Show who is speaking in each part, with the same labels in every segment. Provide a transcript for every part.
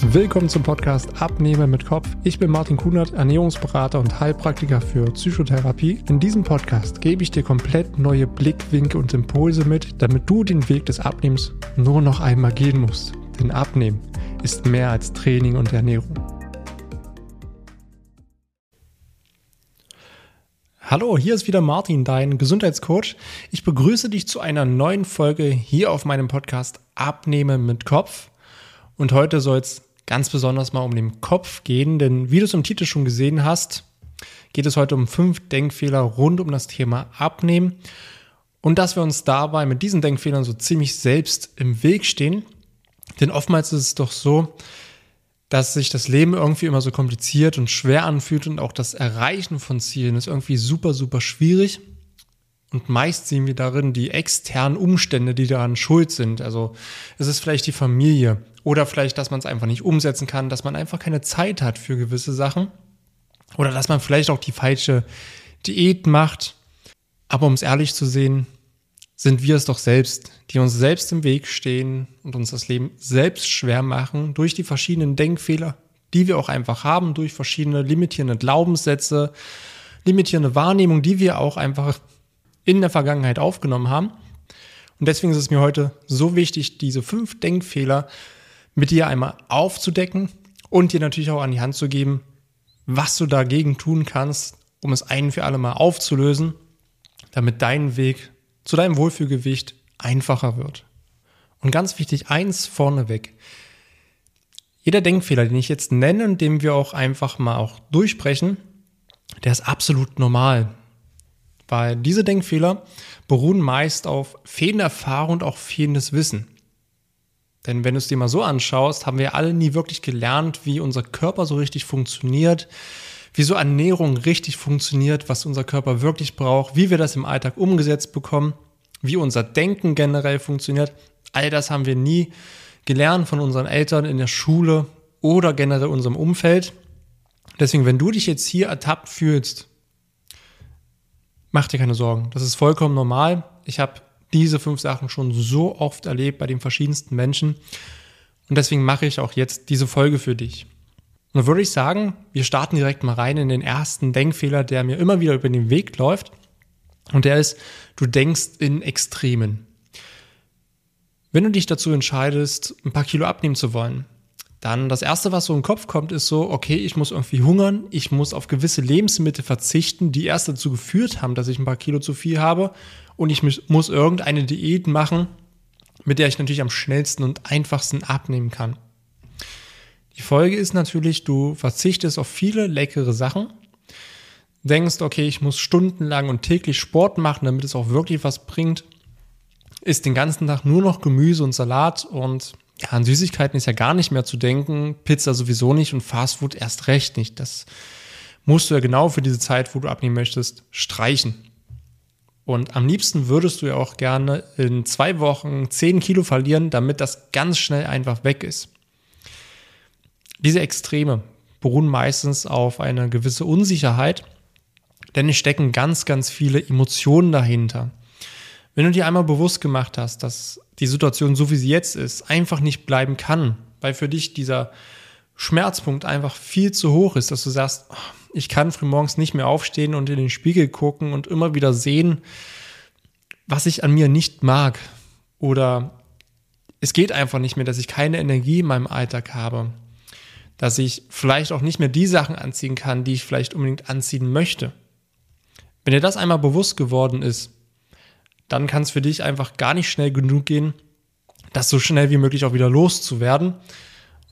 Speaker 1: Willkommen zum Podcast Abnehmen mit Kopf. Ich bin Martin Kunert, Ernährungsberater und Heilpraktiker für Psychotherapie. In diesem Podcast gebe ich dir komplett neue Blickwinkel und Impulse mit, damit du den Weg des Abnehmens nur noch einmal gehen musst. Denn Abnehmen ist mehr als Training und Ernährung. Hallo, hier ist wieder Martin, dein Gesundheitscoach. Ich begrüße dich zu einer neuen Folge hier auf meinem Podcast Abnehmen mit Kopf. Und heute soll es ganz besonders mal um den Kopf gehen, denn wie du es im Titel schon gesehen hast, geht es heute um fünf Denkfehler rund um das Thema Abnehmen und dass wir uns dabei mit diesen Denkfehlern so ziemlich selbst im Weg stehen. Denn oftmals ist es doch so, dass sich das Leben irgendwie immer so kompliziert und schwer anfühlt und auch das Erreichen von Zielen ist irgendwie super, super schwierig. Und meist sehen wir darin die externen Umstände, die daran schuld sind. Also es ist vielleicht die Familie oder vielleicht, dass man es einfach nicht umsetzen kann, dass man einfach keine Zeit hat für gewisse Sachen. Oder dass man vielleicht auch die falsche Diät macht. Aber um es ehrlich zu sehen, sind wir es doch selbst, die uns selbst im Weg stehen und uns das Leben selbst schwer machen durch die verschiedenen Denkfehler, die wir auch einfach haben, durch verschiedene limitierende Glaubenssätze, limitierende Wahrnehmung, die wir auch einfach in der Vergangenheit aufgenommen haben. Und deswegen ist es mir heute so wichtig, diese fünf Denkfehler mit dir einmal aufzudecken und dir natürlich auch an die Hand zu geben, was du dagegen tun kannst, um es ein für alle Mal aufzulösen, damit dein Weg zu deinem Wohlfühlgewicht einfacher wird. Und ganz wichtig, eins vorneweg. Jeder Denkfehler, den ich jetzt nenne und den wir auch einfach mal auch durchsprechen, der ist absolut normal. Weil diese Denkfehler beruhen meist auf fehlender Erfahrung und auch fehlendes Wissen. Denn wenn du es dir mal so anschaust, haben wir alle nie wirklich gelernt, wie unser Körper so richtig funktioniert, wie so Ernährung richtig funktioniert, was unser Körper wirklich braucht, wie wir das im Alltag umgesetzt bekommen, wie unser Denken generell funktioniert. All das haben wir nie gelernt von unseren Eltern in der Schule oder generell unserem Umfeld. Deswegen, wenn du dich jetzt hier ertappt fühlst, Mach dir keine Sorgen. Das ist vollkommen normal. Ich habe diese fünf Sachen schon so oft erlebt bei den verschiedensten Menschen. Und deswegen mache ich auch jetzt diese Folge für dich. Und dann würde ich sagen, wir starten direkt mal rein in den ersten Denkfehler, der mir immer wieder über den Weg läuft. Und der ist, du denkst in Extremen. Wenn du dich dazu entscheidest, ein paar Kilo abnehmen zu wollen, dann das erste, was so im Kopf kommt, ist so, okay, ich muss irgendwie hungern, ich muss auf gewisse Lebensmittel verzichten, die erst dazu geführt haben, dass ich ein paar Kilo zu viel habe und ich muss irgendeine Diät machen, mit der ich natürlich am schnellsten und einfachsten abnehmen kann. Die Folge ist natürlich, du verzichtest auf viele leckere Sachen, denkst, okay, ich muss stundenlang und täglich Sport machen, damit es auch wirklich was bringt, isst den ganzen Tag nur noch Gemüse und Salat und ja, an Süßigkeiten ist ja gar nicht mehr zu denken, Pizza sowieso nicht und Fastfood erst recht nicht. Das musst du ja genau für diese Zeit, wo du abnehmen möchtest, streichen. Und am liebsten würdest du ja auch gerne in zwei Wochen 10 Kilo verlieren, damit das ganz schnell einfach weg ist. Diese Extreme beruhen meistens auf eine gewisse Unsicherheit, denn es stecken ganz, ganz viele Emotionen dahinter. Wenn du dir einmal bewusst gemacht hast, dass die Situation, so wie sie jetzt ist, einfach nicht bleiben kann, weil für dich dieser Schmerzpunkt einfach viel zu hoch ist, dass du sagst, ich kann frühmorgens nicht mehr aufstehen und in den Spiegel gucken und immer wieder sehen, was ich an mir nicht mag. Oder es geht einfach nicht mehr, dass ich keine Energie in meinem Alltag habe. Dass ich vielleicht auch nicht mehr die Sachen anziehen kann, die ich vielleicht unbedingt anziehen möchte. Wenn dir das einmal bewusst geworden ist, dann kann es für dich einfach gar nicht schnell genug gehen, das so schnell wie möglich auch wieder loszuwerden.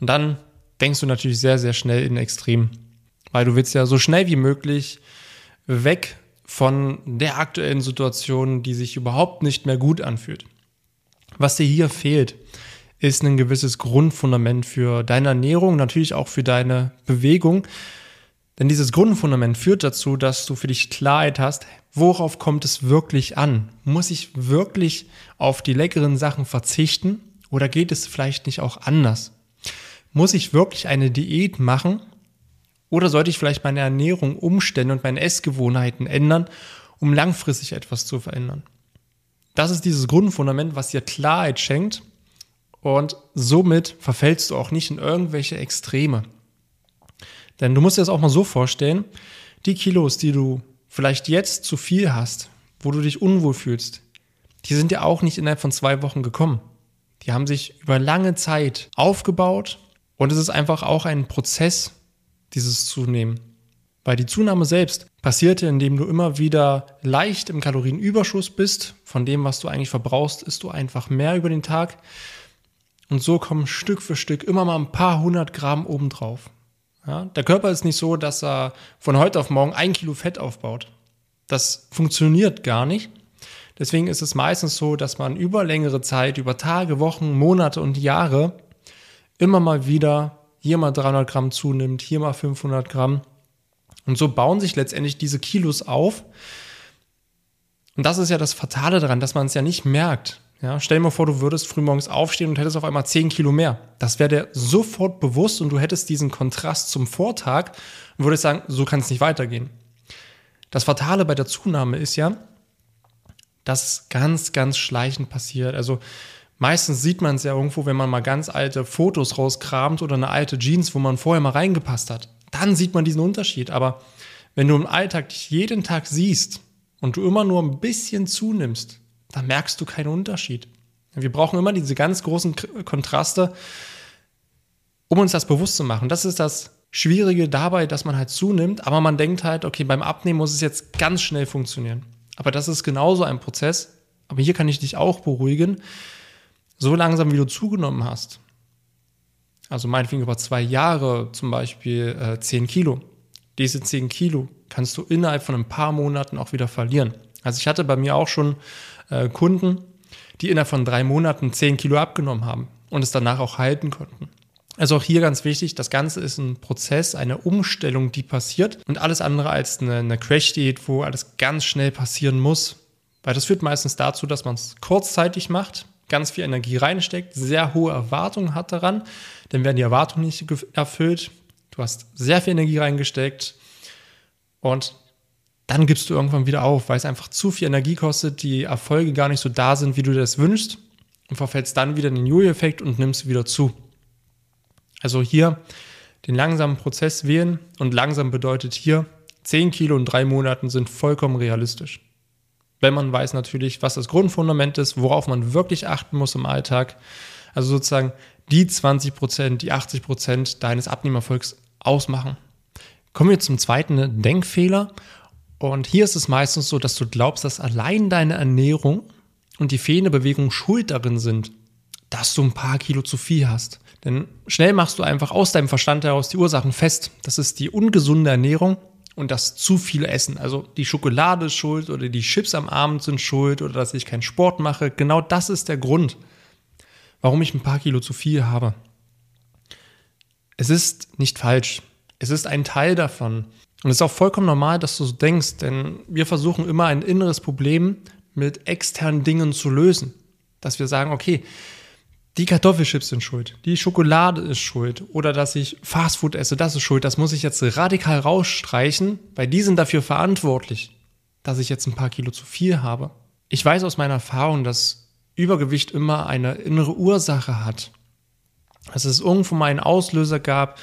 Speaker 1: Und dann denkst du natürlich sehr, sehr schnell in Extrem, weil du willst ja so schnell wie möglich weg von der aktuellen Situation, die sich überhaupt nicht mehr gut anfühlt. Was dir hier fehlt, ist ein gewisses Grundfundament für deine Ernährung, natürlich auch für deine Bewegung, denn dieses Grundfundament führt dazu, dass du für dich Klarheit hast, worauf kommt es wirklich an? Muss ich wirklich auf die leckeren Sachen verzichten oder geht es vielleicht nicht auch anders? Muss ich wirklich eine Diät machen oder sollte ich vielleicht meine Ernährung umstellen und meine Essgewohnheiten ändern, um langfristig etwas zu verändern? Das ist dieses Grundfundament, was dir Klarheit schenkt Und somit verfällst du auch nicht in irgendwelche Extreme. Denn du musst dir das auch mal so vorstellen, die Kilos, die du vielleicht jetzt zu viel hast, wo du dich unwohl fühlst, die sind ja auch nicht innerhalb von zwei Wochen gekommen. Die haben sich über lange Zeit aufgebaut und es ist einfach auch ein Prozess, dieses Zunehmen. Weil die Zunahme selbst passierte, indem du immer wieder leicht im Kalorienüberschuss bist. Von dem, was du eigentlich verbrauchst, isst du einfach mehr über den Tag. Und so kommen Stück für Stück immer mal ein paar hundert Gramm obendrauf. Ja, der Körper ist nicht so, dass er von heute auf morgen ein Kilo Fett aufbaut. Das funktioniert gar nicht. Deswegen ist es meistens so, dass man über längere Zeit, über Tage, Wochen, Monate und Jahre immer mal wieder hier mal 300 Gramm zunimmt, hier mal 500 Gramm. Und so bauen sich letztendlich diese Kilos auf. Und das ist ja das Fatale daran, dass man es ja nicht merkt. Ja, stell dir mal vor, du würdest frühmorgens aufstehen und hättest auf einmal 10 Kilo mehr. Das wäre dir sofort bewusst und du hättest diesen Kontrast zum Vortag und würdest sagen, so kann es nicht weitergehen. Das Fatale bei der Zunahme ist ja, das ganz, ganz schleichend passiert. Also meistens sieht man es ja irgendwo, wenn man mal ganz alte Fotos rauskramt oder eine alte Jeans, wo man vorher mal reingepasst hat. Dann sieht man diesen Unterschied. Aber wenn du im Alltag dich jeden Tag siehst und du immer nur ein bisschen zunimmst, dann merkst du keinen Unterschied. Wir brauchen immer diese ganz großen Kontraste, um uns das bewusst zu machen. Das ist das Schwierige dabei, dass man halt zunimmt, aber man denkt halt, okay, beim Abnehmen muss es jetzt ganz schnell funktionieren. Aber das ist genauso ein Prozess. Aber hier kann ich dich auch beruhigen. So langsam, wie du zugenommen hast, also meinetwegen über zwei Jahre zum Beispiel äh, 10 Kilo, diese 10 Kilo kannst du innerhalb von ein paar Monaten auch wieder verlieren. Also ich hatte bei mir auch schon äh, Kunden, die innerhalb von drei Monaten 10 Kilo abgenommen haben und es danach auch halten konnten. Also auch hier ganz wichtig, das Ganze ist ein Prozess, eine Umstellung, die passiert und alles andere als eine, eine Crash-Diät, wo alles ganz schnell passieren muss. Weil das führt meistens dazu, dass man es kurzzeitig macht, ganz viel Energie reinsteckt, sehr hohe Erwartungen hat daran, dann werden die Erwartungen nicht erfüllt. Du hast sehr viel Energie reingesteckt und dann gibst du irgendwann wieder auf, weil es einfach zu viel Energie kostet, die Erfolge gar nicht so da sind, wie du dir das wünschst und verfällst dann wieder in den Jojo-Effekt und nimmst wieder zu. Also hier den langsamen Prozess wählen und langsam bedeutet hier, 10 Kilo in drei Monaten sind vollkommen realistisch. Wenn man weiß natürlich, was das Grundfundament ist, worauf man wirklich achten muss im Alltag. Also sozusagen die 20 Prozent, die 80 Prozent deines Abnehmerfolgs ausmachen. Kommen wir zum zweiten Denkfehler. Und hier ist es meistens so, dass du glaubst, dass allein deine Ernährung und die fehlende Bewegung schuld darin sind, dass du ein paar Kilo zu viel hast. Denn schnell machst du einfach aus deinem Verstand heraus die Ursachen fest. Das ist die ungesunde Ernährung und das zu viele Essen. Also die Schokolade ist schuld oder die Chips am Abend sind schuld oder dass ich keinen Sport mache. Genau das ist der Grund, warum ich ein paar Kilo zu viel habe. Es ist nicht falsch. Es ist ein Teil davon. Und es ist auch vollkommen normal, dass du so denkst, denn wir versuchen immer ein inneres Problem mit externen Dingen zu lösen. Dass wir sagen, okay, die Kartoffelchips sind schuld, die Schokolade ist schuld oder dass ich Fastfood esse, das ist schuld. Das muss ich jetzt radikal rausstreichen, weil die sind dafür verantwortlich, dass ich jetzt ein paar Kilo zu viel habe. Ich weiß aus meiner Erfahrung, dass Übergewicht immer eine innere Ursache hat. Dass es irgendwo mal einen Auslöser gab,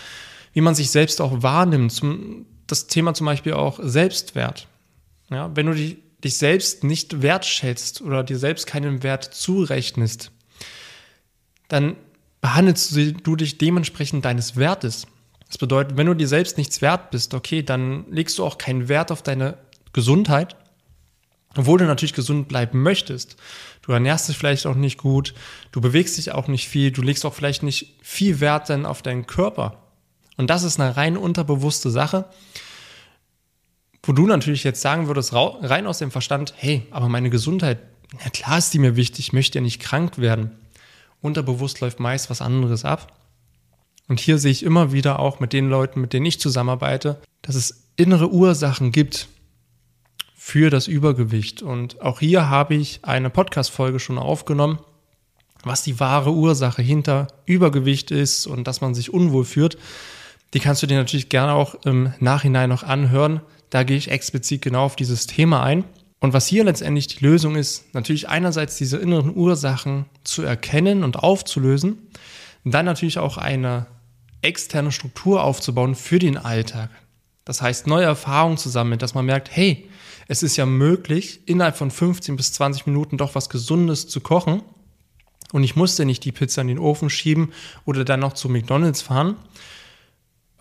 Speaker 1: wie man sich selbst auch wahrnimmt. Zum, das Thema zum Beispiel auch Selbstwert. Ja, wenn du dich, dich selbst nicht wertschätzt oder dir selbst keinen Wert zurechnest, dann behandelst du dich dementsprechend deines Wertes. Das bedeutet, wenn du dir selbst nichts wert bist, okay, dann legst du auch keinen Wert auf deine Gesundheit, obwohl du natürlich gesund bleiben möchtest. Du ernährst dich vielleicht auch nicht gut, du bewegst dich auch nicht viel, du legst auch vielleicht nicht viel Wert dann auf deinen Körper. Und das ist eine rein unterbewusste Sache, wo du natürlich jetzt sagen würdest, rein aus dem Verstand, hey, aber meine Gesundheit, ja klar ist die mir wichtig, ich möchte ja nicht krank werden unterbewusst läuft meist was anderes ab. Und hier sehe ich immer wieder auch mit den Leuten, mit denen ich zusammenarbeite, dass es innere Ursachen gibt für das Übergewicht. Und auch hier habe ich eine Podcast-Folge schon aufgenommen, was die wahre Ursache hinter Übergewicht ist und dass man sich unwohl fühlt. Die kannst du dir natürlich gerne auch im Nachhinein noch anhören. Da gehe ich explizit genau auf dieses Thema ein. Und was hier letztendlich die Lösung ist, natürlich einerseits diese inneren Ursachen zu erkennen und aufzulösen, dann natürlich auch eine externe Struktur aufzubauen für den Alltag. Das heißt, neue Erfahrungen zu sammeln, dass man merkt, hey, es ist ja möglich, innerhalb von 15 bis 20 Minuten doch was Gesundes zu kochen. Und ich musste nicht die Pizza in den Ofen schieben oder dann noch zu McDonald's fahren.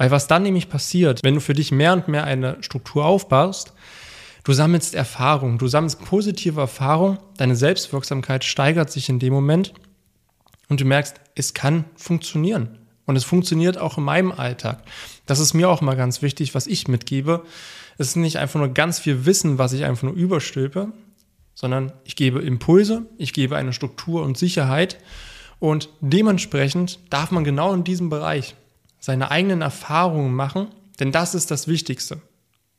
Speaker 1: Weil was dann nämlich passiert, wenn du für dich mehr und mehr eine Struktur aufbaust, Du sammelst Erfahrung, du sammelst positive Erfahrung, deine Selbstwirksamkeit steigert sich in dem Moment und du merkst, es kann funktionieren. Und es funktioniert auch in meinem Alltag. Das ist mir auch mal ganz wichtig, was ich mitgebe. Es ist nicht einfach nur ganz viel Wissen, was ich einfach nur überstülpe, sondern ich gebe Impulse, ich gebe eine Struktur und Sicherheit. Und dementsprechend darf man genau in diesem Bereich seine eigenen Erfahrungen machen, denn das ist das Wichtigste.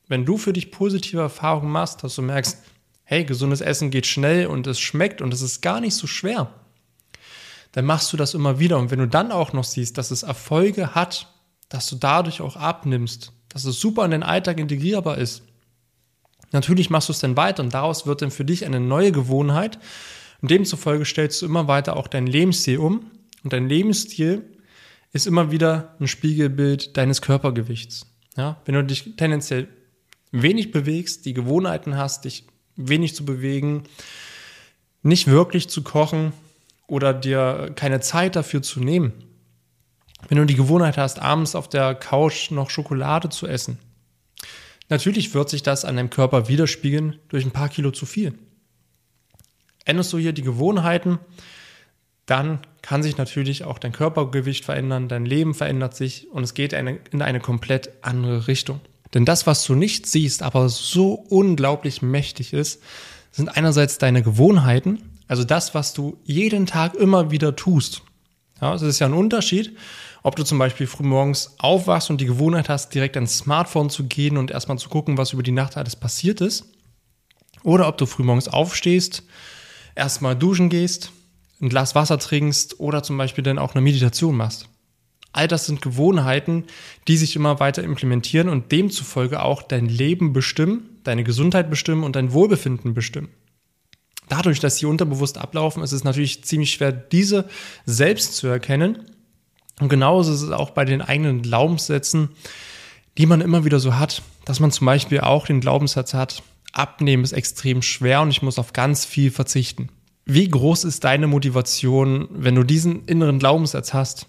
Speaker 1: Wenn du für dich positive Erfahrungen machst, dass du merkst, hey, gesundes Essen geht schnell und es schmeckt und es ist gar nicht so schwer, dann machst du das immer wieder. Und wenn du dann auch noch siehst, dass es Erfolge hat, dass du dadurch auch abnimmst, dass es super in den Alltag integrierbar ist, natürlich machst du es dann weiter und daraus wird dann für dich eine neue Gewohnheit. Und demzufolge stellst du immer weiter auch dein Lebensstil um. Und dein Lebensstil ist immer wieder ein Spiegelbild deines Körpergewichts. Ja, wenn du dich tendenziell wenig bewegst, die Gewohnheiten hast, dich wenig zu bewegen, nicht wirklich zu kochen oder dir keine Zeit dafür zu nehmen. Wenn du die Gewohnheit hast, abends auf der Couch noch Schokolade zu essen, natürlich wird sich das an deinem Körper widerspiegeln durch ein paar Kilo zu viel. Änderst du hier die Gewohnheiten, dann kann sich natürlich auch dein Körpergewicht verändern, dein Leben verändert sich und es geht in eine komplett andere Richtung. Denn das, was du nicht siehst, aber so unglaublich mächtig ist, sind einerseits deine Gewohnheiten, also das, was du jeden Tag immer wieder tust. Ja, es ist ja ein Unterschied, ob du zum Beispiel frühmorgens aufwachst und die Gewohnheit hast, direkt ans Smartphone zu gehen und erstmal zu gucken, was über die Nacht alles passiert ist. Oder ob du frühmorgens aufstehst, erstmal duschen gehst, ein Glas Wasser trinkst oder zum Beispiel dann auch eine Meditation machst. All das sind Gewohnheiten, die sich immer weiter implementieren und demzufolge auch dein Leben bestimmen, deine Gesundheit bestimmen und dein Wohlbefinden bestimmen. Dadurch, dass sie unterbewusst ablaufen, ist es natürlich ziemlich schwer, diese selbst zu erkennen. Und genauso ist es auch bei den eigenen Glaubenssätzen, die man immer wieder so hat, dass man zum Beispiel auch den Glaubenssatz hat, abnehmen ist extrem schwer und ich muss auf ganz viel verzichten. Wie groß ist deine Motivation, wenn du diesen inneren Glaubenssatz hast?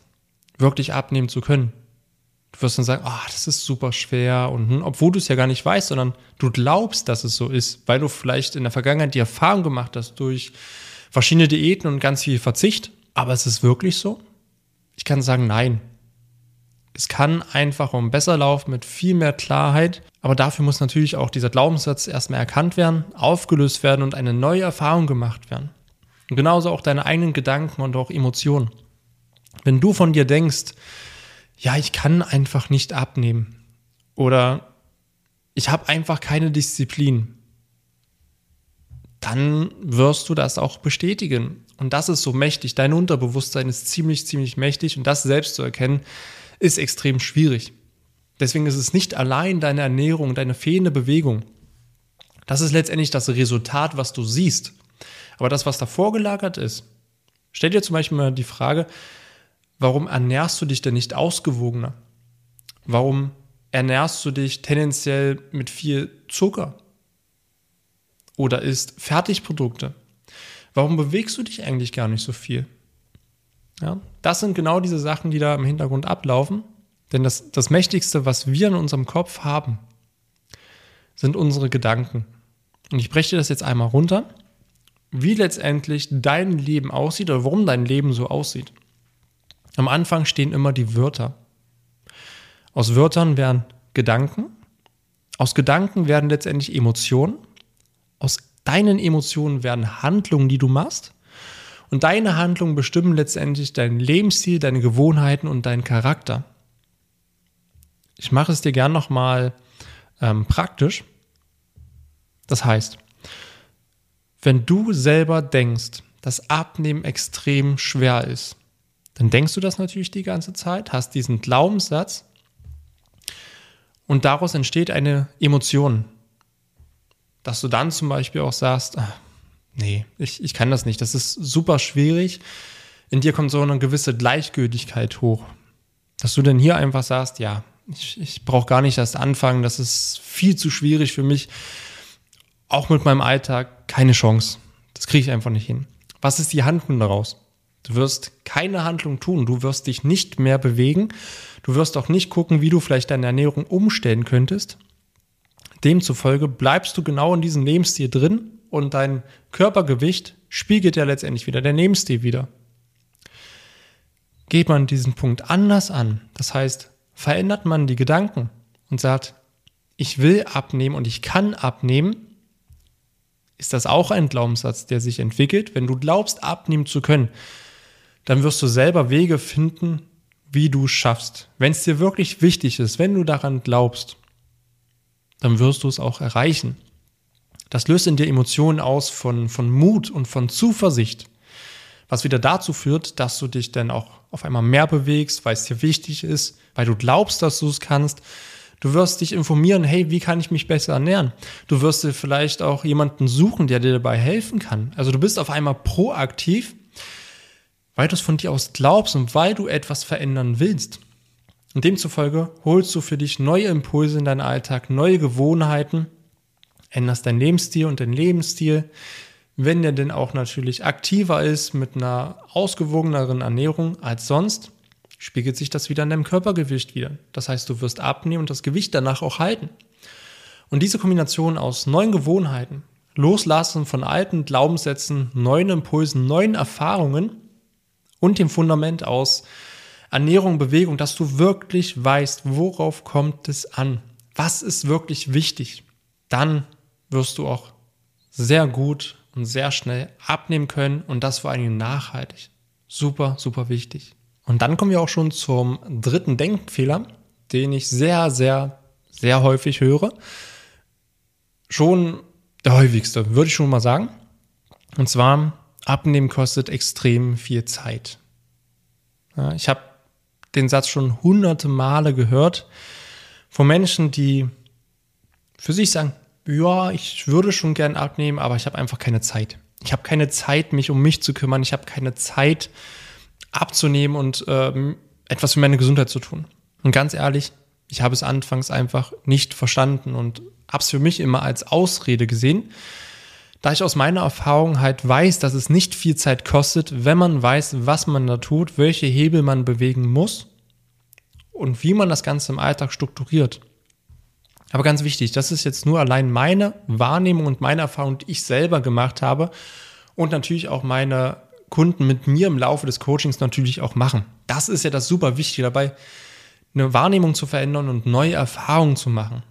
Speaker 1: wirklich abnehmen zu können. Du wirst dann sagen, ah, oh, das ist super schwer und hm, obwohl du es ja gar nicht weißt, sondern du glaubst, dass es so ist, weil du vielleicht in der Vergangenheit die Erfahrung gemacht hast durch verschiedene Diäten und ganz viel Verzicht. Aber es ist wirklich so? Ich kann sagen, nein. Es kann einfach um besser laufen mit viel mehr Klarheit, aber dafür muss natürlich auch dieser Glaubenssatz erstmal erkannt werden, aufgelöst werden und eine neue Erfahrung gemacht werden. Und genauso auch deine eigenen Gedanken und auch Emotionen. Wenn du von dir denkst, ja, ich kann einfach nicht abnehmen oder ich habe einfach keine Disziplin, dann wirst du das auch bestätigen. Und das ist so mächtig. Dein Unterbewusstsein ist ziemlich, ziemlich mächtig und das selbst zu erkennen, ist extrem schwierig. Deswegen ist es nicht allein deine Ernährung, deine fehlende Bewegung. Das ist letztendlich das Resultat, was du siehst. Aber das, was davor gelagert ist, stell dir zum Beispiel mal die Frage, Warum ernährst du dich denn nicht ausgewogener? Warum ernährst du dich tendenziell mit viel Zucker? Oder isst Fertigprodukte? Warum bewegst du dich eigentlich gar nicht so viel? Ja, das sind genau diese Sachen, die da im Hintergrund ablaufen. Denn das, das Mächtigste, was wir in unserem Kopf haben, sind unsere Gedanken. Und ich breche dir das jetzt einmal runter, wie letztendlich dein Leben aussieht oder warum dein Leben so aussieht. Am Anfang stehen immer die Wörter. Aus Wörtern werden Gedanken, aus Gedanken werden letztendlich Emotionen, aus deinen Emotionen werden Handlungen, die du machst und deine Handlungen bestimmen letztendlich dein Lebensstil, deine Gewohnheiten und deinen Charakter. Ich mache es dir gern nochmal ähm, praktisch. Das heißt, wenn du selber denkst, dass Abnehmen extrem schwer ist, dann denkst du das natürlich die ganze Zeit, hast diesen Glaubenssatz und daraus entsteht eine Emotion. dass du dann zum Beispiel auch sagst, ach, nee, ich, ich kann das nicht, das ist super schwierig. In dir kommt so eine gewisse Gleichgültigkeit hoch, dass du dann hier einfach sagst, ja, ich, ich brauche gar nicht erst anfangen, das ist viel zu schwierig für mich. Auch mit meinem Alltag keine Chance. Das kriege ich einfach nicht hin. Was ist die Handlung daraus? Du wirst keine Handlung tun, du wirst dich nicht mehr bewegen, du wirst auch nicht gucken, wie du vielleicht deine Ernährung umstellen könntest. Demzufolge bleibst du genau in diesem Lebensstil drin und dein Körpergewicht spiegelt ja letztendlich wieder der Lebensstil wieder. Geht man diesen Punkt anders an, das heißt, verändert man die Gedanken und sagt, ich will abnehmen und ich kann abnehmen, ist das auch ein Glaubenssatz, der sich entwickelt. Wenn du glaubst, abnehmen zu können, dann wirst du selber Wege finden, wie du es schaffst. Wenn es dir wirklich wichtig ist, wenn du daran glaubst, dann wirst du es auch erreichen. Das löst in dir Emotionen aus von, von Mut und von Zuversicht, was wieder dazu führt, dass du dich dann auch auf einmal mehr bewegst, weil es dir wichtig ist, weil du glaubst, dass du es kannst. Du wirst dich informieren, hey, wie kann ich mich besser ernähren? Du wirst dir vielleicht auch jemanden suchen, der dir dabei helfen kann. Also du bist auf einmal proaktiv weil du es von dir aus glaubst und weil du etwas verändern willst. Und demzufolge holst du für dich neue Impulse in deinen Alltag, neue Gewohnheiten, änderst deinen Lebensstil und deinen Lebensstil, wenn der denn auch natürlich aktiver ist mit einer ausgewogeneren Ernährung als sonst, spiegelt sich das wieder in deinem Körpergewicht wieder. Das heißt, du wirst abnehmen und das Gewicht danach auch halten. Und diese Kombination aus neuen Gewohnheiten, Loslassen von alten Glaubenssätzen, neuen Impulsen, neuen Erfahrungen und dem Fundament aus Ernährung, Bewegung, dass du wirklich weißt, worauf kommt es an? Was ist wirklich wichtig? Dann wirst du auch sehr gut und sehr schnell abnehmen können und das vor allem nachhaltig. Super, super wichtig. Und dann kommen wir auch schon zum dritten Denkfehler, den ich sehr, sehr, sehr häufig höre. Schon der häufigste, würde ich schon mal sagen. Und zwar Abnehmen kostet extrem viel Zeit. Ja, ich habe den Satz schon hunderte Male gehört von Menschen, die für sich sagen, ja, ich würde schon gern abnehmen, aber ich habe einfach keine Zeit. Ich habe keine Zeit, mich um mich zu kümmern. Ich habe keine Zeit abzunehmen und ähm, etwas für meine Gesundheit zu tun. Und ganz ehrlich, ich habe es anfangs einfach nicht verstanden und habe es für mich immer als Ausrede gesehen, da ich aus meiner Erfahrung halt weiß, dass es nicht viel Zeit kostet, wenn man weiß, was man da tut, welche Hebel man bewegen muss und wie man das Ganze im Alltag strukturiert. Aber ganz wichtig, das ist jetzt nur allein meine Wahrnehmung und meine Erfahrung, die ich selber gemacht habe und natürlich auch meine Kunden mit mir im Laufe des Coachings natürlich auch machen. Das ist ja das super Wichtige dabei, eine Wahrnehmung zu verändern und neue Erfahrungen zu machen.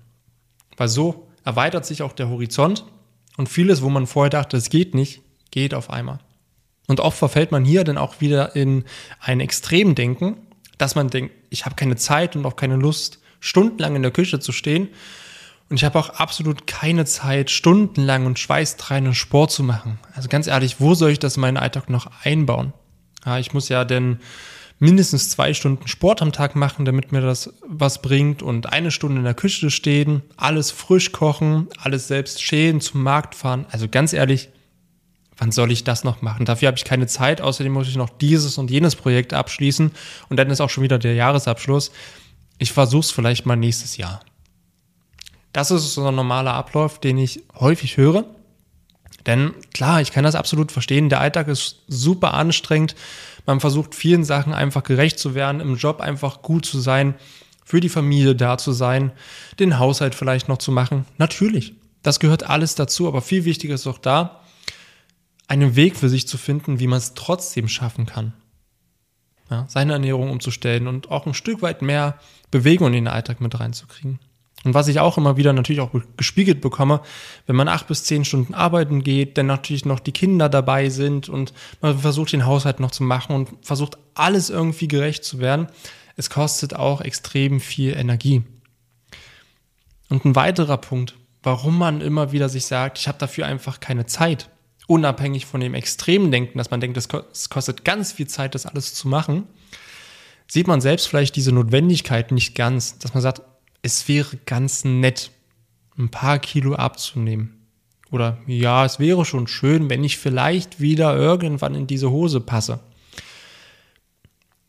Speaker 1: Weil so erweitert sich auch der Horizont und vieles, wo man vorher dachte, es geht nicht, geht auf einmal. Und oft verfällt man hier dann auch wieder in ein Extremdenken, dass man denkt, ich habe keine Zeit und auch keine Lust, stundenlang in der Küche zu stehen. Und ich habe auch absolut keine Zeit, stundenlang und schweißtreibenden Sport zu machen. Also ganz ehrlich, wo soll ich das in meinen Alltag noch einbauen? Ja, ich muss ja denn mindestens zwei Stunden Sport am Tag machen, damit mir das was bringt und eine Stunde in der Küche stehen, alles frisch kochen, alles selbst schälen, zum Markt fahren. Also ganz ehrlich, wann soll ich das noch machen? Dafür habe ich keine Zeit. Außerdem muss ich noch dieses und jenes Projekt abschließen und dann ist auch schon wieder der Jahresabschluss. Ich versuche es vielleicht mal nächstes Jahr. Das ist so ein normaler Ablauf, den ich häufig höre. Denn klar, ich kann das absolut verstehen. Der Alltag ist super anstrengend. Man versucht vielen Sachen einfach gerecht zu werden, im Job einfach gut zu sein, für die Familie da zu sein, den Haushalt vielleicht noch zu machen. Natürlich, das gehört alles dazu, aber viel wichtiger ist auch da, einen Weg für sich zu finden, wie man es trotzdem schaffen kann. Ja, seine Ernährung umzustellen und auch ein Stück weit mehr Bewegung in den Alltag mit reinzukriegen. Und was ich auch immer wieder natürlich auch gespiegelt bekomme, wenn man acht bis zehn Stunden arbeiten geht, dann natürlich noch die Kinder dabei sind und man versucht den Haushalt noch zu machen und versucht alles irgendwie gerecht zu werden. Es kostet auch extrem viel Energie. Und ein weiterer Punkt, warum man immer wieder sich sagt, ich habe dafür einfach keine Zeit, unabhängig von dem extremen Denken, dass man denkt, es kostet ganz viel Zeit, das alles zu machen, sieht man selbst vielleicht diese Notwendigkeit nicht ganz, dass man sagt, es wäre ganz nett, ein paar Kilo abzunehmen. Oder ja, es wäre schon schön, wenn ich vielleicht wieder irgendwann in diese Hose passe.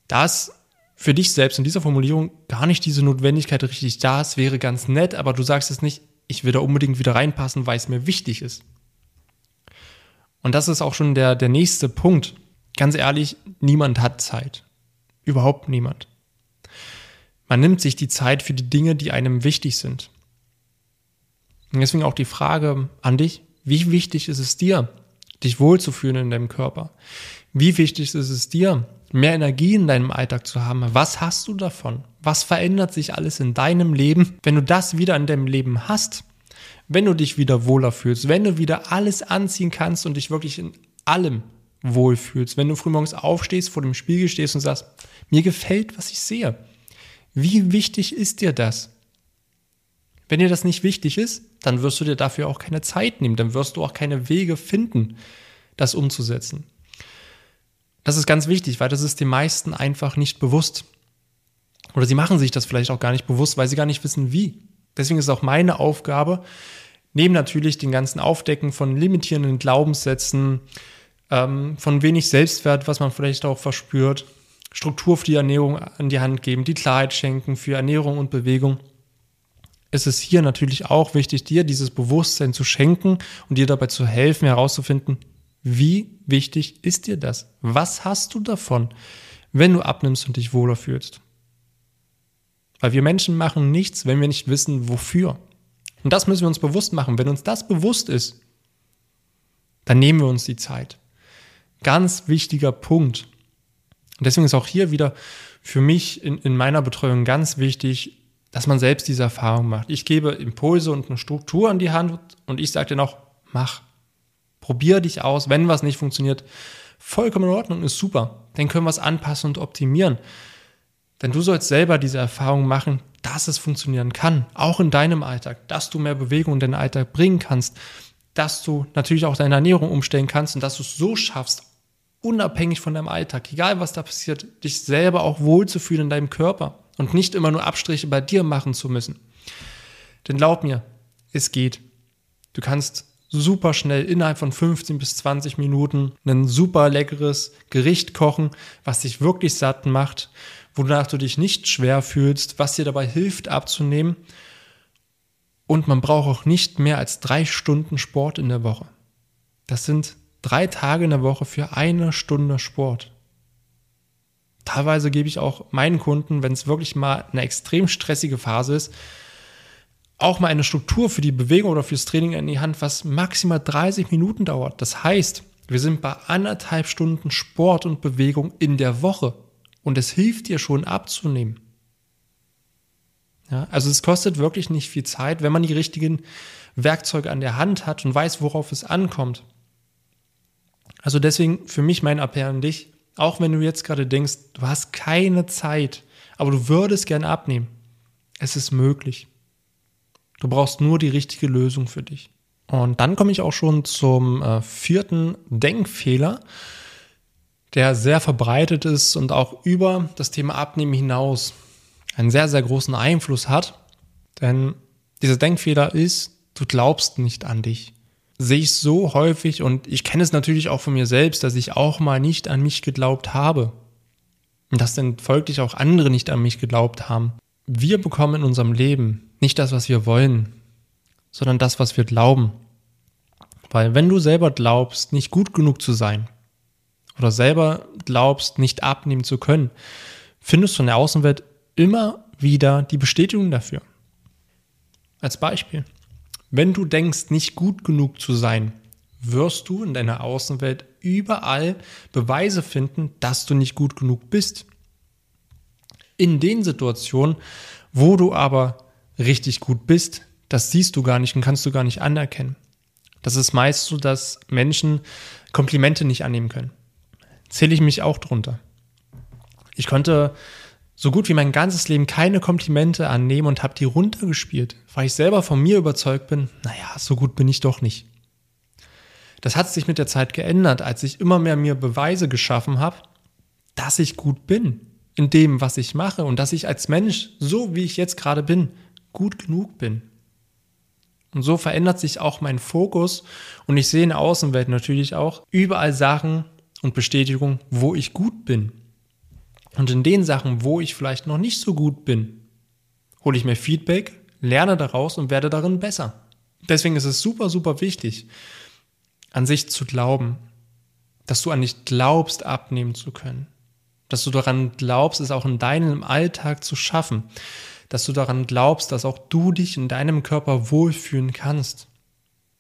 Speaker 1: Das für dich selbst in dieser Formulierung gar nicht diese Notwendigkeit richtig da ist, wäre ganz nett, aber du sagst es nicht, ich will da unbedingt wieder reinpassen, weil es mir wichtig ist. Und das ist auch schon der, der nächste Punkt. Ganz ehrlich, niemand hat Zeit. Überhaupt niemand. Man nimmt sich die Zeit für die Dinge, die einem wichtig sind. Und deswegen auch die Frage an dich, wie wichtig ist es dir, dich wohlzufühlen in deinem Körper? Wie wichtig ist es dir, mehr Energie in deinem Alltag zu haben? Was hast du davon? Was verändert sich alles in deinem Leben, wenn du das wieder in deinem Leben hast? Wenn du dich wieder wohler fühlst, wenn du wieder alles anziehen kannst und dich wirklich in allem wohlfühlst, wenn du frühmorgens aufstehst, vor dem Spiegel stehst und sagst, mir gefällt, was ich sehe. Wie wichtig ist dir das? Wenn dir das nicht wichtig ist, dann wirst du dir dafür auch keine Zeit nehmen, dann wirst du auch keine Wege finden, das umzusetzen. Das ist ganz wichtig, weil das ist den meisten einfach nicht bewusst. Oder sie machen sich das vielleicht auch gar nicht bewusst, weil sie gar nicht wissen, wie. Deswegen ist auch meine Aufgabe, neben natürlich den ganzen Aufdecken von limitierenden Glaubenssätzen, ähm, von wenig Selbstwert, was man vielleicht auch verspürt, Struktur für die Ernährung an die Hand geben, die Klarheit schenken für Ernährung und Bewegung. Es ist hier natürlich auch wichtig, dir dieses Bewusstsein zu schenken und dir dabei zu helfen, herauszufinden, wie wichtig ist dir das? Was hast du davon, wenn du abnimmst und dich wohler fühlst? Weil wir Menschen machen nichts, wenn wir nicht wissen, wofür. Und das müssen wir uns bewusst machen. Wenn uns das bewusst ist, dann nehmen wir uns die Zeit. Ganz wichtiger Punkt. Und deswegen ist auch hier wieder für mich in, in meiner Betreuung ganz wichtig, dass man selbst diese Erfahrung macht. Ich gebe Impulse und eine Struktur an die Hand und ich sage dir noch, mach. Probier dich aus. Wenn was nicht funktioniert, vollkommen in Ordnung, ist super. Dann können wir es anpassen und optimieren. Denn du sollst selber diese Erfahrung machen, dass es funktionieren kann, auch in deinem Alltag, dass du mehr Bewegung in deinen Alltag bringen kannst, dass du natürlich auch deine Ernährung umstellen kannst und dass du es so schaffst, unabhängig von deinem Alltag, egal was da passiert, dich selber auch wohlzufühlen in deinem Körper und nicht immer nur Abstriche bei dir machen zu müssen. Denn glaub mir, es geht. Du kannst super schnell innerhalb von 15 bis 20 Minuten ein super leckeres Gericht kochen, was dich wirklich satt macht, wonach du dich nicht schwer fühlst, was dir dabei hilft abzunehmen. Und man braucht auch nicht mehr als drei Stunden Sport in der Woche. Das sind drei Tage in der Woche für eine Stunde Sport. Teilweise gebe ich auch meinen Kunden, wenn es wirklich mal eine extrem stressige Phase ist, auch mal eine Struktur für die Bewegung oder fürs Training in die Hand, was maximal 30 Minuten dauert. Das heißt, wir sind bei anderthalb Stunden Sport und Bewegung in der Woche und es hilft dir schon abzunehmen. Ja, also es kostet wirklich nicht viel Zeit, wenn man die richtigen Werkzeuge an der Hand hat und weiß, worauf es ankommt. Also deswegen für mich mein Appell an dich, auch wenn du jetzt gerade denkst, du hast keine Zeit, aber du würdest gerne abnehmen. Es ist möglich. Du brauchst nur die richtige Lösung für dich. Und dann komme ich auch schon zum äh, vierten Denkfehler, der sehr verbreitet ist und auch über das Thema Abnehmen hinaus einen sehr, sehr großen Einfluss hat. Denn dieser Denkfehler ist, du glaubst nicht an dich sehe ich so häufig und ich kenne es natürlich auch von mir selbst, dass ich auch mal nicht an mich geglaubt habe. Und dass dann folglich auch andere nicht an mich geglaubt haben. Wir bekommen in unserem Leben nicht das, was wir wollen, sondern das, was wir glauben. Weil wenn du selber glaubst, nicht gut genug zu sein oder selber glaubst, nicht abnehmen zu können, findest du in der Außenwelt immer wieder die Bestätigung dafür. Als Beispiel. Wenn du denkst, nicht gut genug zu sein, wirst du in deiner Außenwelt überall Beweise finden, dass du nicht gut genug bist. In den Situationen, wo du aber richtig gut bist, das siehst du gar nicht und kannst du gar nicht anerkennen. Das ist meist so, dass Menschen Komplimente nicht annehmen können. Zähle ich mich auch drunter. Ich konnte so gut wie mein ganzes Leben keine Komplimente annehmen und habe die runtergespielt, weil ich selber von mir überzeugt bin, naja, so gut bin ich doch nicht. Das hat sich mit der Zeit geändert, als ich immer mehr mir Beweise geschaffen habe, dass ich gut bin in dem, was ich mache und dass ich als Mensch, so wie ich jetzt gerade bin, gut genug bin. Und so verändert sich auch mein Fokus und ich sehe in der Außenwelt natürlich auch überall Sachen und Bestätigung, wo ich gut bin. Und in den Sachen, wo ich vielleicht noch nicht so gut bin, hole ich mir Feedback, lerne daraus und werde darin besser. Deswegen ist es super, super wichtig, an sich zu glauben, dass du an dich glaubst, abnehmen zu können. Dass du daran glaubst, es auch in deinem Alltag zu schaffen dass du daran glaubst, dass auch du dich in deinem Körper wohlfühlen kannst.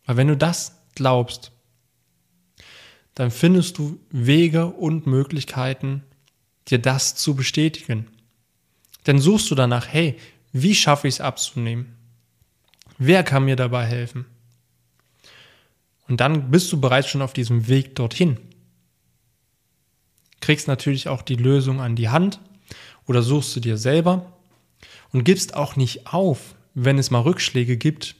Speaker 1: Weil wenn du das glaubst, dann findest du Wege und Möglichkeiten, dir das zu bestätigen. Denn suchst du danach, hey, wie schaffe ich es abzunehmen? Wer kann mir dabei helfen? Und dann bist du bereits schon auf diesem Weg dorthin. Kriegst natürlich auch die Lösung an die Hand oder suchst du dir selber und gibst auch nicht auf, wenn es mal Rückschläge gibt.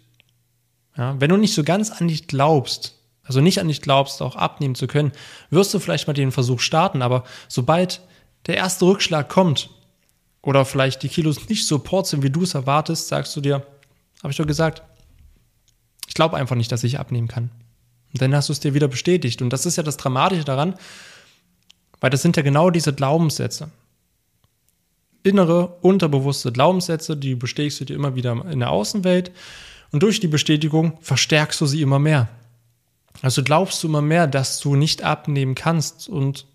Speaker 1: Ja, wenn du nicht so ganz an dich glaubst, also nicht an dich glaubst, auch abnehmen zu können, wirst du vielleicht mal den Versuch starten, aber sobald der erste Rückschlag kommt oder vielleicht die Kilos nicht so porzeln, wie du es erwartest, sagst du dir, habe ich doch gesagt, ich glaube einfach nicht, dass ich abnehmen kann. Und dann hast du es dir wieder bestätigt. Und das ist ja das Dramatische daran, weil das sind ja genau diese Glaubenssätze innere, unterbewusste Glaubenssätze, die bestätigst du dir immer wieder in der Außenwelt. Und durch die Bestätigung verstärkst du sie immer mehr. Also glaubst du immer mehr, dass du nicht abnehmen kannst und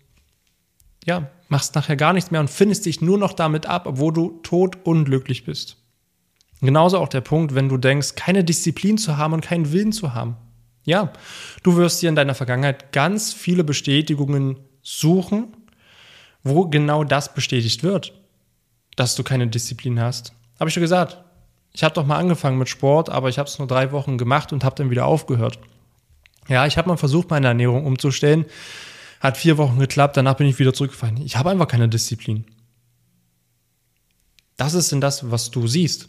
Speaker 1: ja, machst nachher gar nichts mehr und findest dich nur noch damit ab, obwohl du tot unglücklich bist. Genauso auch der Punkt, wenn du denkst, keine Disziplin zu haben und keinen Willen zu haben. Ja, du wirst dir in deiner Vergangenheit ganz viele Bestätigungen suchen, wo genau das bestätigt wird dass du keine Disziplin hast. Habe ich schon gesagt. Ich habe doch mal angefangen mit Sport, aber ich habe es nur drei Wochen gemacht und habe dann wieder aufgehört. Ja, ich habe mal versucht, meine Ernährung umzustellen. Hat vier Wochen geklappt, danach bin ich wieder zurückgefallen. Ich habe einfach keine Disziplin. Das ist denn das, was du siehst.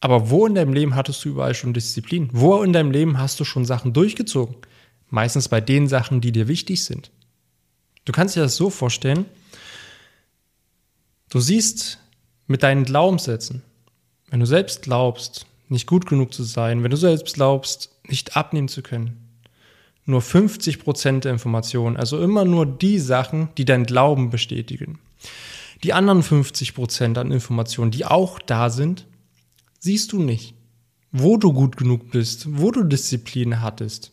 Speaker 1: Aber wo in deinem Leben hattest du überall schon Disziplin? Wo in deinem Leben hast du schon Sachen durchgezogen? Meistens bei den Sachen, die dir wichtig sind. Du kannst dir das so vorstellen, Du siehst mit deinen Glaubenssätzen, wenn du selbst glaubst, nicht gut genug zu sein, wenn du selbst glaubst, nicht abnehmen zu können, nur 50 Prozent der Informationen, also immer nur die Sachen, die dein Glauben bestätigen. Die anderen 50 Prozent an Informationen, die auch da sind, siehst du nicht. Wo du gut genug bist, wo du Disziplin hattest.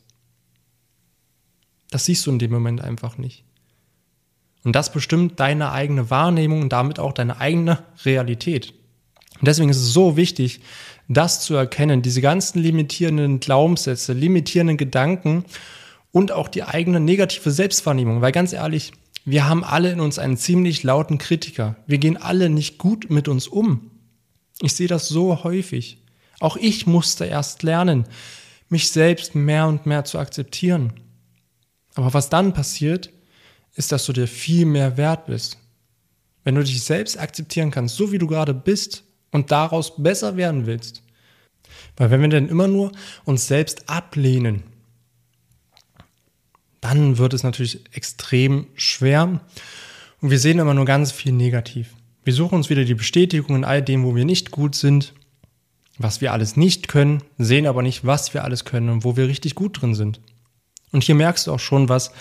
Speaker 1: Das siehst du in dem Moment einfach nicht. Und das bestimmt deine eigene Wahrnehmung und damit auch deine eigene Realität. Und deswegen ist es so wichtig, das zu erkennen, diese ganzen limitierenden Glaubenssätze, limitierenden Gedanken und auch die eigene negative Selbstwahrnehmung. Weil ganz ehrlich, wir haben alle in uns einen ziemlich lauten Kritiker. Wir gehen alle nicht gut mit uns um. Ich sehe das so häufig. Auch ich musste erst lernen, mich selbst mehr und mehr zu akzeptieren. Aber was dann passiert, ist, dass du dir viel mehr wert bist. Wenn du dich selbst akzeptieren kannst, so wie du gerade bist und daraus besser werden willst. Weil wenn wir denn immer nur uns selbst ablehnen, dann wird es natürlich extrem schwer und wir sehen immer nur ganz viel negativ. Wir suchen uns wieder die Bestätigung in all dem, wo wir nicht gut sind, was wir alles nicht können, sehen aber nicht, was wir alles können und wo wir richtig gut drin sind. Und hier merkst du auch schon, was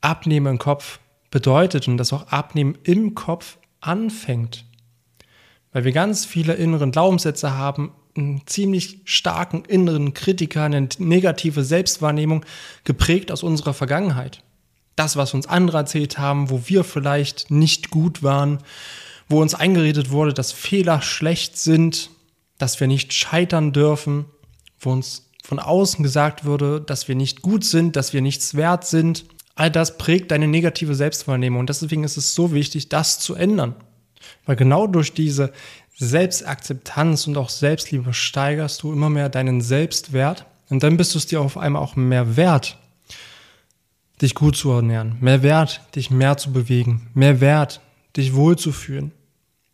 Speaker 1: Abnehmen im Kopf bedeutet und dass auch Abnehmen im Kopf anfängt. Weil wir ganz viele inneren Glaubenssätze haben, einen ziemlich starken inneren Kritiker, eine negative Selbstwahrnehmung, geprägt aus unserer Vergangenheit. Das, was uns andere erzählt haben, wo wir vielleicht nicht gut waren, wo uns eingeredet wurde, dass Fehler schlecht sind, dass wir nicht scheitern dürfen, wo uns von außen gesagt wurde, dass wir nicht gut sind, dass wir nichts wert sind All das prägt deine negative Selbstwahrnehmung. Und deswegen ist es so wichtig, das zu ändern. Weil genau durch diese Selbstakzeptanz und auch Selbstliebe steigerst du immer mehr deinen Selbstwert. Und dann bist du es dir auf einmal auch mehr wert, dich gut zu ernähren. Mehr wert, dich mehr zu bewegen. Mehr wert, dich wohlzufühlen.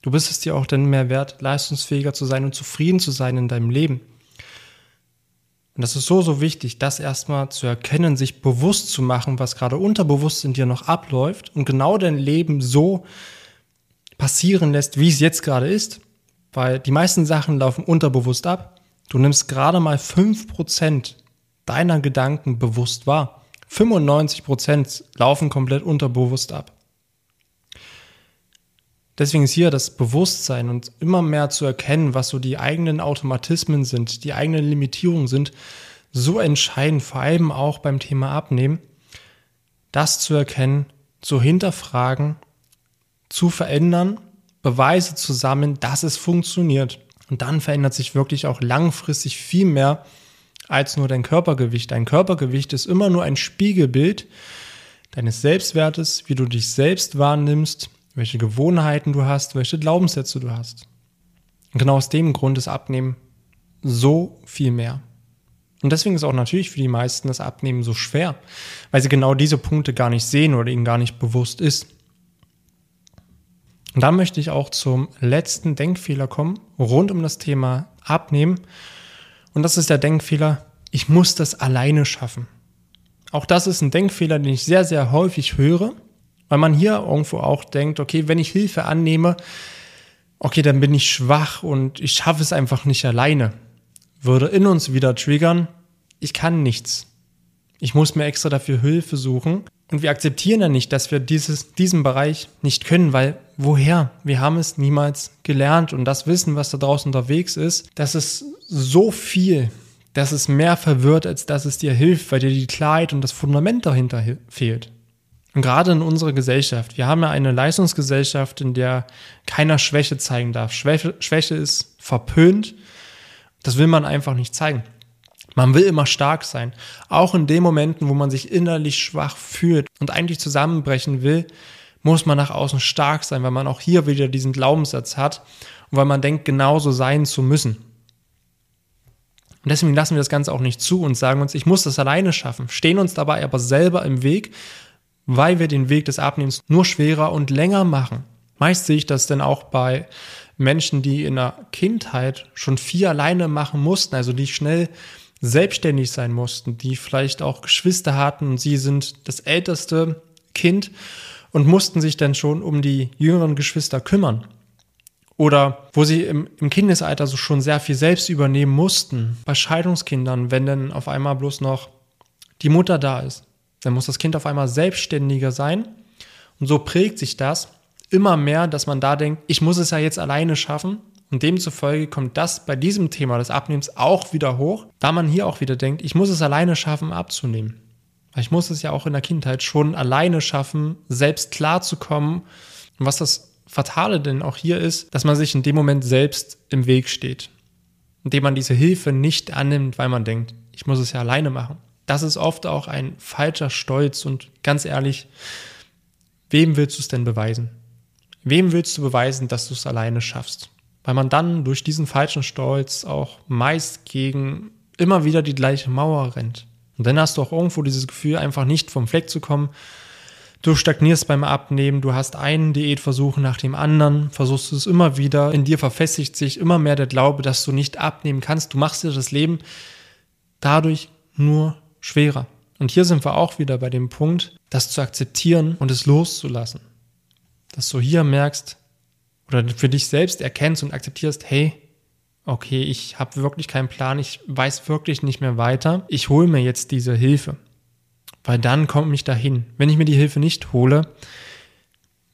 Speaker 1: Du bist es dir auch dann mehr wert, leistungsfähiger zu sein und zufrieden zu sein in deinem Leben. Und das ist so, so wichtig, das erstmal zu erkennen, sich bewusst zu machen, was gerade unterbewusst in dir noch abläuft und genau dein Leben so passieren lässt, wie es jetzt gerade ist. Weil die meisten Sachen laufen unterbewusst ab. Du nimmst gerade mal 5% deiner Gedanken bewusst wahr. 95% laufen komplett unterbewusst ab. Deswegen ist hier das Bewusstsein und immer mehr zu erkennen, was so die eigenen Automatismen sind, die eigenen Limitierungen sind, so entscheidend, vor allem auch beim Thema Abnehmen, das zu erkennen, zu hinterfragen, zu verändern, Beweise zu sammeln, dass es funktioniert. Und dann verändert sich wirklich auch langfristig viel mehr als nur dein Körpergewicht. Dein Körpergewicht ist immer nur ein Spiegelbild deines Selbstwertes, wie du dich selbst wahrnimmst, welche Gewohnheiten du hast, welche Glaubenssätze du hast. Und genau aus dem Grund ist Abnehmen so viel mehr. Und deswegen ist auch natürlich für die meisten das Abnehmen so schwer, weil sie genau diese Punkte gar nicht sehen oder ihnen gar nicht bewusst ist. Und dann möchte ich auch zum letzten Denkfehler kommen, rund um das Thema Abnehmen. Und das ist der Denkfehler, ich muss das alleine schaffen. Auch das ist ein Denkfehler, den ich sehr, sehr häufig höre, weil man hier irgendwo auch denkt, okay, wenn ich Hilfe annehme, okay, dann bin ich schwach und ich schaffe es einfach nicht alleine. Würde in uns wieder triggern, ich kann nichts. Ich muss mir extra dafür Hilfe suchen. Und wir akzeptieren ja nicht, dass wir dieses, diesen Bereich nicht können, weil woher? Wir haben es niemals gelernt und das Wissen, was da draußen unterwegs ist, das ist so viel, dass es mehr verwirrt, als dass es dir hilft, weil dir die Klarheit und das Fundament dahinter fehlt. Und gerade in unserer Gesellschaft, wir haben ja eine Leistungsgesellschaft, in der keiner Schwäche zeigen darf. Schwäche, Schwäche ist verpönt. Das will man einfach nicht zeigen. Man will immer stark sein. Auch in den Momenten, wo man sich innerlich schwach fühlt und eigentlich zusammenbrechen will, muss man nach außen stark sein, weil man auch hier wieder diesen Glaubenssatz hat und weil man denkt, genauso sein zu müssen. Und deswegen lassen wir das Ganze auch nicht zu und sagen uns, ich muss das alleine schaffen, stehen uns dabei aber selber im Weg, weil wir den Weg des Abnehmens nur schwerer und länger machen. Meist sehe ich das denn auch bei Menschen, die in der Kindheit schon viel alleine machen mussten, also die schnell selbstständig sein mussten, die vielleicht auch Geschwister hatten und sie sind das älteste Kind und mussten sich dann schon um die jüngeren Geschwister kümmern. Oder wo sie im, im Kindesalter so schon sehr viel selbst übernehmen mussten. Bei Scheidungskindern, wenn dann auf einmal bloß noch die Mutter da ist, dann muss das Kind auf einmal selbstständiger sein. Und so prägt sich das immer mehr, dass man da denkt, ich muss es ja jetzt alleine schaffen und demzufolge kommt das bei diesem Thema des Abnehmens auch wieder hoch, da man hier auch wieder denkt, ich muss es alleine schaffen, abzunehmen. Ich muss es ja auch in der Kindheit schon alleine schaffen, selbst klarzukommen. Und was das Fatale denn auch hier ist, dass man sich in dem Moment selbst im Weg steht. Indem man diese Hilfe nicht annimmt, weil man denkt, ich muss es ja alleine machen. Das ist oft auch ein falscher Stolz und ganz ehrlich, wem willst du es denn beweisen? Wem willst du beweisen, dass du es alleine schaffst? weil man dann durch diesen falschen Stolz auch meist gegen immer wieder die gleiche Mauer rennt. Und dann hast du auch irgendwo dieses Gefühl, einfach nicht vom Fleck zu kommen. Du stagnierst beim Abnehmen, du hast einen Diätversuch nach dem anderen, versuchst es immer wieder, in dir verfestigt sich immer mehr der Glaube, dass du nicht abnehmen kannst. Du machst dir das Leben dadurch nur schwerer. Und hier sind wir auch wieder bei dem Punkt, das zu akzeptieren und es loszulassen. Dass du hier merkst, oder für dich selbst erkennst und akzeptierst, hey, okay, ich habe wirklich keinen Plan, ich weiß wirklich nicht mehr weiter, ich hole mir jetzt diese Hilfe. Weil dann kommt mich dahin. Wenn ich mir die Hilfe nicht hole,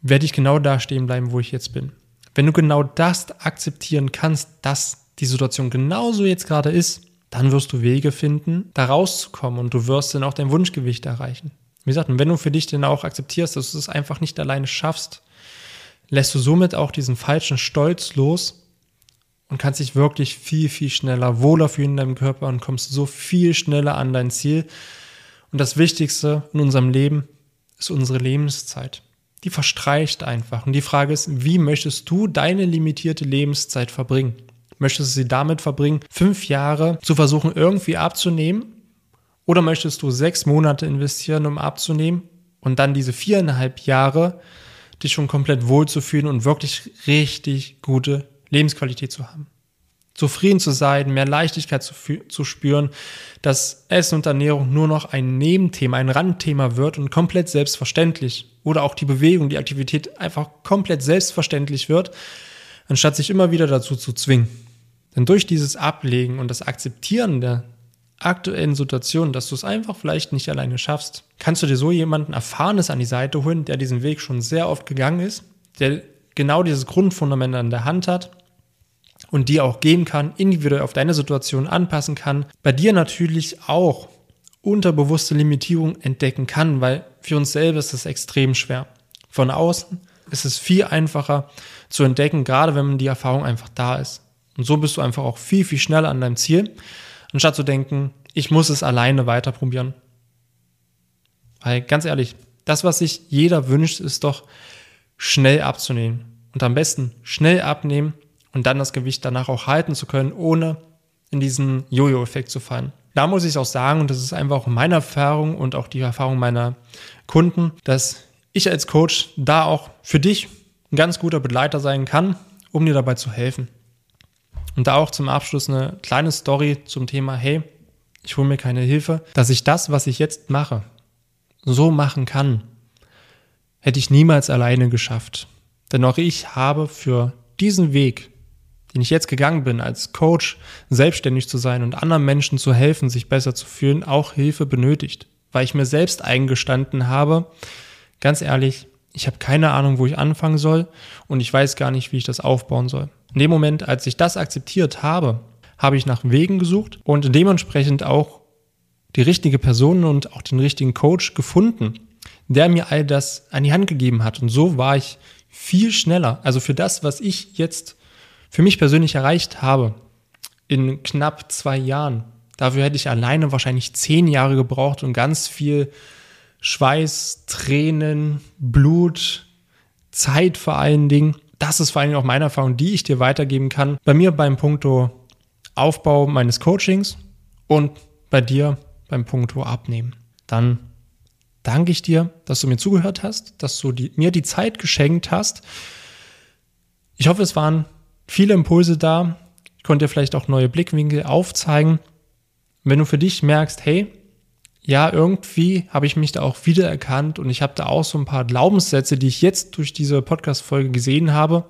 Speaker 1: werde ich genau da stehen bleiben, wo ich jetzt bin. Wenn du genau das akzeptieren kannst, dass die Situation genauso jetzt gerade ist, dann wirst du Wege finden, da rauszukommen und du wirst dann auch dein Wunschgewicht erreichen. Wie gesagt, wenn du für dich dann auch akzeptierst, dass du es einfach nicht alleine schaffst, lässt du somit auch diesen falschen Stolz los und kannst dich wirklich viel, viel schneller wohler fühlen in deinem Körper und kommst so viel schneller an dein Ziel. Und das Wichtigste in unserem Leben ist unsere Lebenszeit. Die verstreicht einfach. Und die Frage ist, wie möchtest du deine limitierte Lebenszeit verbringen? Möchtest du sie damit verbringen, fünf Jahre zu versuchen, irgendwie abzunehmen? Oder möchtest du sechs Monate investieren, um abzunehmen und dann diese viereinhalb Jahre dich schon komplett wohlzufühlen und wirklich richtig gute Lebensqualität zu haben. Zufrieden zu sein, mehr Leichtigkeit zu, zu spüren, dass Essen und Ernährung nur noch ein Nebenthema, ein Randthema wird und komplett selbstverständlich. Oder auch die Bewegung, die Aktivität einfach komplett selbstverständlich wird, anstatt sich immer wieder dazu zu zwingen. Denn durch dieses Ablegen und das Akzeptieren der aktuellen Situation, dass du es einfach vielleicht nicht alleine schaffst, kannst du dir so jemanden Erfahrenes an die Seite holen, der diesen Weg schon sehr oft gegangen ist, der genau dieses Grundfundament an der Hand hat und dir auch geben kann, individuell auf deine Situation anpassen kann, bei dir natürlich auch unterbewusste Limitierung entdecken kann, weil für uns selber ist es extrem schwer. Von außen ist es viel einfacher zu entdecken, gerade wenn die Erfahrung einfach da ist. Und so bist du einfach auch viel, viel schneller an deinem Ziel, anstatt zu denken, ich muss es alleine weiter probieren. Weil ganz ehrlich, das, was sich jeder wünscht, ist doch schnell abzunehmen. Und am besten schnell abnehmen und dann das Gewicht danach auch halten zu können, ohne in diesen Jojo-Effekt zu fallen. Da muss ich auch sagen, und das ist einfach auch meine Erfahrung und auch die Erfahrung meiner Kunden, dass ich als Coach da auch für dich ein ganz guter Begleiter sein kann, um dir dabei zu helfen. Und da auch zum Abschluss eine kleine Story zum Thema, hey, ich hole mir keine Hilfe, dass ich das, was ich jetzt mache, so machen kann, hätte ich niemals alleine geschafft. Denn auch ich habe für diesen Weg, den ich jetzt gegangen bin, als Coach selbstständig zu sein und anderen Menschen zu helfen, sich besser zu fühlen, auch Hilfe benötigt. Weil ich mir selbst eingestanden habe, ganz ehrlich, ich habe keine Ahnung, wo ich anfangen soll und ich weiß gar nicht, wie ich das aufbauen soll. In dem Moment, als ich das akzeptiert habe, habe ich nach Wegen gesucht und dementsprechend auch die richtige Person und auch den richtigen Coach gefunden, der mir all das an die Hand gegeben hat. Und so war ich viel schneller. Also für das, was ich jetzt für mich persönlich erreicht habe, in knapp zwei Jahren, dafür hätte ich alleine wahrscheinlich zehn Jahre gebraucht und ganz viel Schweiß, Tränen, Blut, Zeit vor allen Dingen. Das ist vor allen Dingen auch meine Erfahrung, die ich dir weitergeben kann. Bei mir beim Punkto Aufbau meines Coachings und bei dir beim Punkto Abnehmen. Dann danke ich dir, dass du mir zugehört hast, dass du die, mir die Zeit geschenkt hast. Ich hoffe, es waren viele Impulse da. Ich konnte dir vielleicht auch neue Blickwinkel aufzeigen. Wenn du für dich merkst, hey, ja, irgendwie habe ich mich da auch wiedererkannt und ich habe da auch so ein paar Glaubenssätze, die ich jetzt durch diese Podcast-Folge gesehen habe,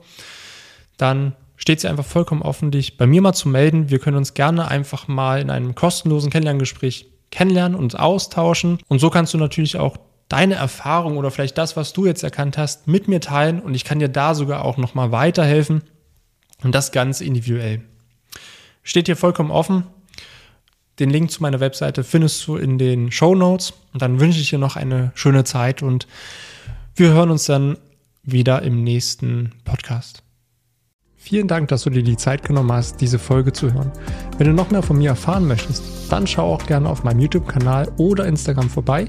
Speaker 1: dann steht sie einfach vollkommen offen, dich bei mir mal zu melden. Wir können uns gerne einfach mal in einem kostenlosen Kennenlerngespräch kennenlernen und austauschen. Und so kannst du natürlich auch deine Erfahrung oder vielleicht das, was du jetzt erkannt hast, mit mir teilen und ich kann dir da sogar auch nochmal weiterhelfen und das ganz individuell. Steht hier vollkommen offen. Den Link zu meiner Webseite findest du in den Show Notes. Und dann wünsche ich dir noch eine schöne Zeit und wir hören uns dann wieder im nächsten Podcast. Vielen Dank, dass du dir die Zeit genommen hast, diese Folge zu hören. Wenn du noch mehr von mir erfahren möchtest, dann schau auch gerne auf meinem YouTube-Kanal oder Instagram vorbei.